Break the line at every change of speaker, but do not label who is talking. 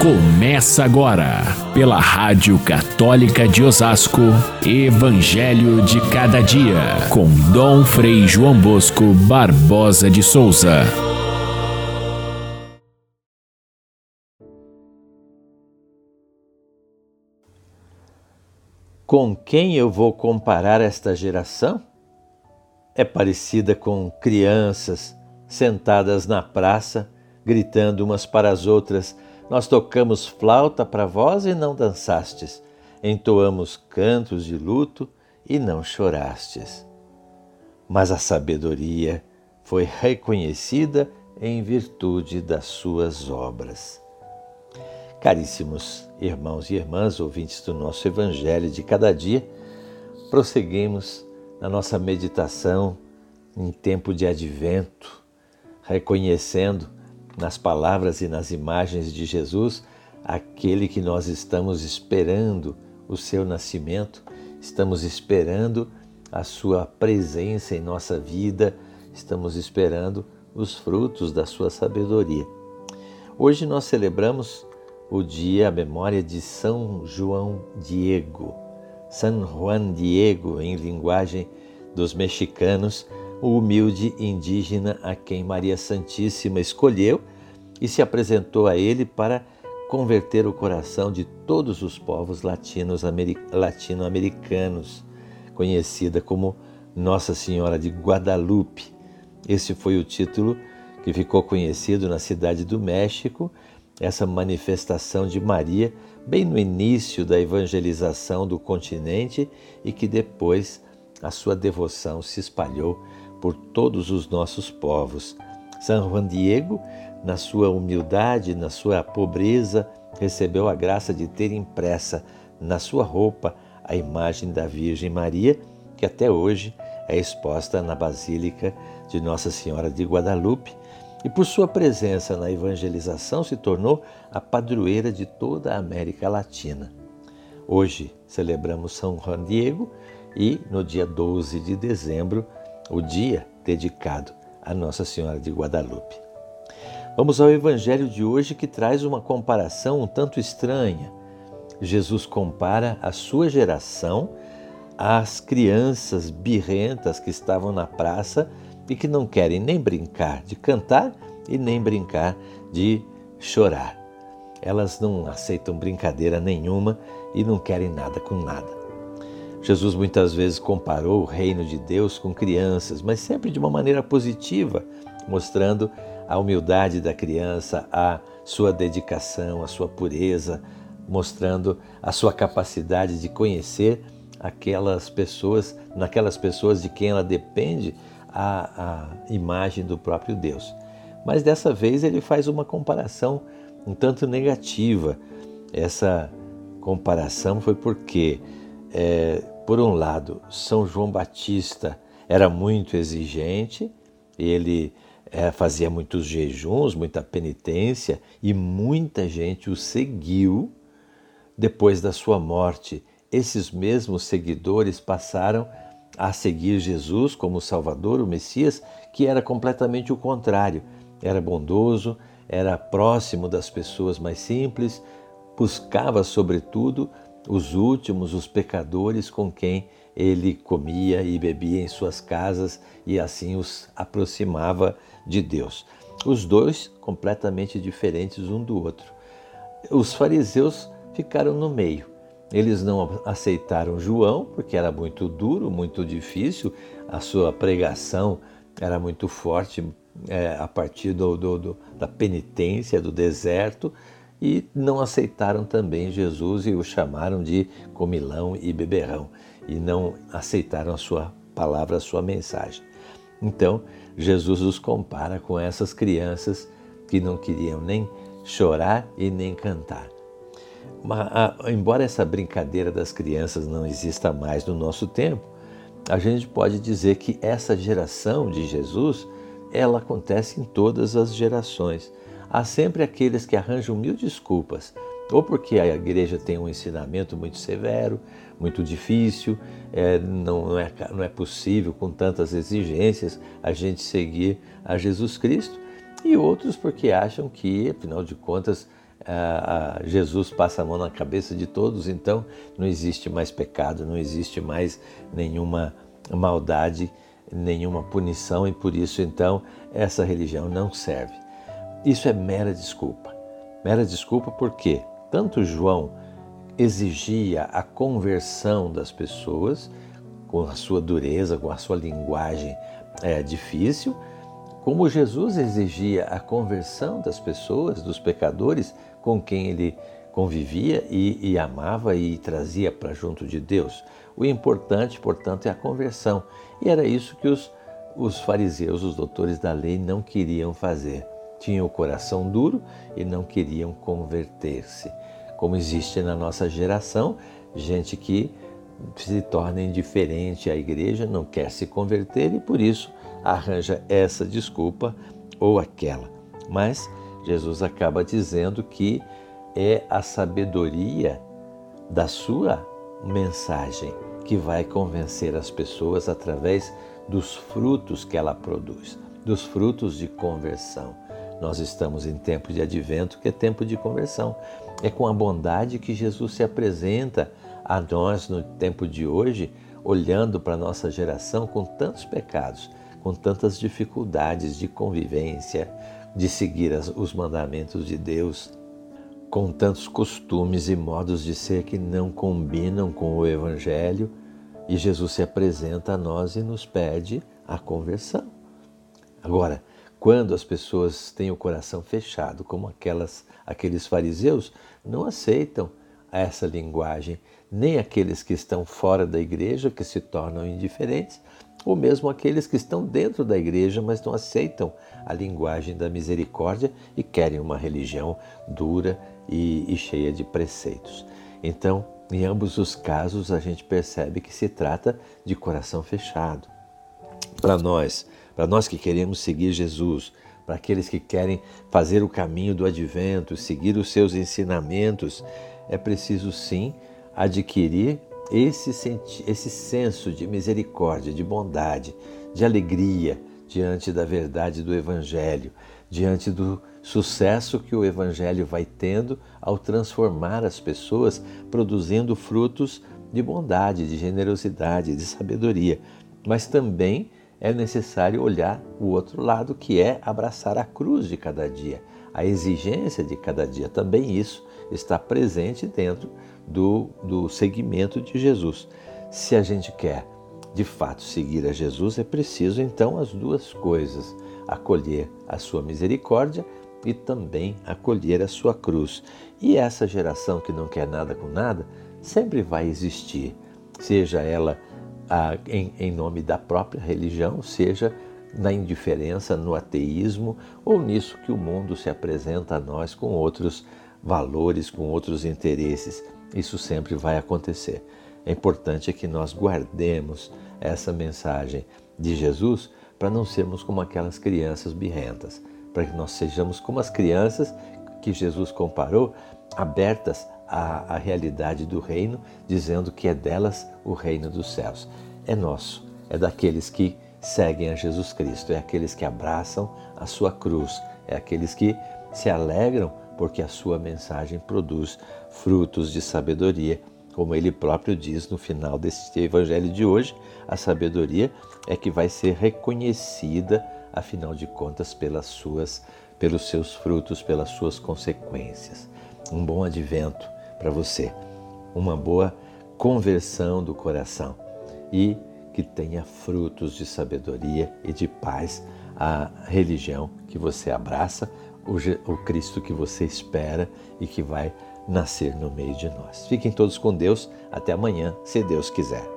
Começa agora, pela Rádio Católica de Osasco, Evangelho de Cada Dia, com Dom Frei João Bosco Barbosa de Souza.
Com quem eu vou comparar esta geração? É parecida com crianças sentadas na praça, gritando umas para as outras nós tocamos flauta para vós e não dançastes, entoamos cantos de luto e não chorastes. Mas a sabedoria foi reconhecida em virtude das suas obras. Caríssimos irmãos e irmãs, ouvintes do nosso Evangelho de cada dia, prosseguimos na nossa meditação em tempo de advento, reconhecendo nas palavras e nas imagens de Jesus, aquele que nós estamos esperando o seu nascimento, estamos esperando a sua presença em nossa vida, estamos esperando os frutos da sua sabedoria. Hoje nós celebramos o dia, a memória de São João Diego. San Juan Diego, em linguagem dos mexicanos, o humilde indígena a quem Maria Santíssima escolheu e se apresentou a ele para converter o coração de todos os povos latino-americanos, conhecida como Nossa Senhora de Guadalupe. Esse foi o título que ficou conhecido na cidade do México, essa manifestação de Maria bem no início da evangelização do continente e que depois a sua devoção se espalhou por todos os nossos povos. São Juan Diego, na sua humildade, na sua pobreza, recebeu a graça de ter impressa na sua roupa a imagem da Virgem Maria, que até hoje é exposta na Basílica de Nossa Senhora de Guadalupe, e por sua presença na evangelização se tornou a padroeira de toda a América Latina. Hoje celebramos São Juan Diego e no dia 12 de dezembro, o dia dedicado a Nossa Senhora de Guadalupe. Vamos ao Evangelho de hoje que traz uma comparação um tanto estranha. Jesus compara a sua geração às crianças birrentas que estavam na praça e que não querem nem brincar de cantar e nem brincar de chorar. Elas não aceitam brincadeira nenhuma e não querem nada com nada. Jesus muitas vezes comparou o reino de Deus com crianças, mas sempre de uma maneira positiva, mostrando a humildade da criança, a sua dedicação, a sua pureza, mostrando a sua capacidade de conhecer aquelas pessoas, naquelas pessoas de quem ela depende, a, a imagem do próprio Deus. Mas dessa vez ele faz uma comparação um tanto negativa. Essa comparação foi porque é, por um lado, São João Batista era muito exigente, ele é, fazia muitos jejuns, muita penitência e muita gente o seguiu. Depois da sua morte, esses mesmos seguidores passaram a seguir Jesus como Salvador, o Messias, que era completamente o contrário. Era bondoso, era próximo das pessoas mais simples, buscava, sobretudo, os últimos, os pecadores com quem ele comia e bebia em suas casas e assim os aproximava de Deus. Os dois completamente diferentes um do outro. Os fariseus ficaram no meio. Eles não aceitaram João porque era muito duro, muito difícil, a sua pregação era muito forte é, a partir do, do, do, da penitência, do deserto, e não aceitaram também Jesus e o chamaram de comilão e beberrão e não aceitaram a sua palavra, a sua mensagem. Então, Jesus os compara com essas crianças que não queriam nem chorar e nem cantar. Mas, embora essa brincadeira das crianças não exista mais no nosso tempo, a gente pode dizer que essa geração de Jesus, ela acontece em todas as gerações há sempre aqueles que arranjam mil desculpas, ou porque a igreja tem um ensinamento muito severo, muito difícil, é, não, é, não é possível com tantas exigências a gente seguir a Jesus Cristo, e outros porque acham que, afinal de contas, Jesus passa a mão na cabeça de todos, então não existe mais pecado, não existe mais nenhuma maldade, nenhuma punição e por isso então essa religião não serve. Isso é mera desculpa. Mera desculpa porque tanto João exigia a conversão das pessoas com a sua dureza, com a sua linguagem é, difícil, como Jesus exigia a conversão das pessoas, dos pecadores com quem ele convivia e, e amava e trazia para junto de Deus. O importante, portanto, é a conversão. E era isso que os, os fariseus, os doutores da lei, não queriam fazer. Tinham o coração duro e não queriam converter-se. Como existe na nossa geração, gente que se torna indiferente à igreja, não quer se converter e por isso arranja essa desculpa ou aquela. Mas Jesus acaba dizendo que é a sabedoria da sua mensagem que vai convencer as pessoas através dos frutos que ela produz, dos frutos de conversão. Nós estamos em tempo de advento, que é tempo de conversão. É com a bondade que Jesus se apresenta a nós no tempo de hoje, olhando para a nossa geração com tantos pecados, com tantas dificuldades de convivência, de seguir os mandamentos de Deus, com tantos costumes e modos de ser que não combinam com o Evangelho, e Jesus se apresenta a nós e nos pede a conversão. Agora, quando as pessoas têm o coração fechado, como aquelas, aqueles fariseus, não aceitam essa linguagem, nem aqueles que estão fora da igreja, que se tornam indiferentes, ou mesmo aqueles que estão dentro da igreja, mas não aceitam a linguagem da misericórdia e querem uma religião dura e, e cheia de preceitos. Então, em ambos os casos, a gente percebe que se trata de coração fechado. Para nós, para nós que queremos seguir Jesus, para aqueles que querem fazer o caminho do advento, seguir os seus ensinamentos, é preciso sim adquirir esse, esse senso de misericórdia, de bondade, de alegria diante da verdade do Evangelho, diante do sucesso que o Evangelho vai tendo ao transformar as pessoas, produzindo frutos de bondade, de generosidade, de sabedoria. Mas também é necessário olhar o outro lado, que é abraçar a cruz de cada dia, a exigência de cada dia. Também isso está presente dentro do, do segmento de Jesus. Se a gente quer de fato seguir a Jesus, é preciso então as duas coisas: acolher a sua misericórdia e também acolher a sua cruz. E essa geração que não quer nada com nada sempre vai existir, seja ela em, em nome da própria religião, seja na indiferença, no ateísmo ou nisso que o mundo se apresenta a nós com outros valores, com outros interesses. Isso sempre vai acontecer. É importante que nós guardemos essa mensagem de Jesus para não sermos como aquelas crianças birrentas, para que nós sejamos como as crianças que Jesus comparou, abertas à, à realidade do reino, dizendo que é delas o reino dos céus. É nosso, é daqueles que seguem a Jesus Cristo, é aqueles que abraçam a sua cruz, é aqueles que se alegram porque a sua mensagem produz frutos de sabedoria. Como ele próprio diz no final deste evangelho de hoje, a sabedoria é que vai ser reconhecida, afinal de contas, pelas suas, pelos seus frutos, pelas suas consequências. Um bom advento para você, uma boa conversão do coração e que tenha frutos de sabedoria e de paz a religião que você abraça o, Cristo que você espera e que vai nascer no meio de nós. Fiquem todos com Deus. Até amanhã, se Deus quiser.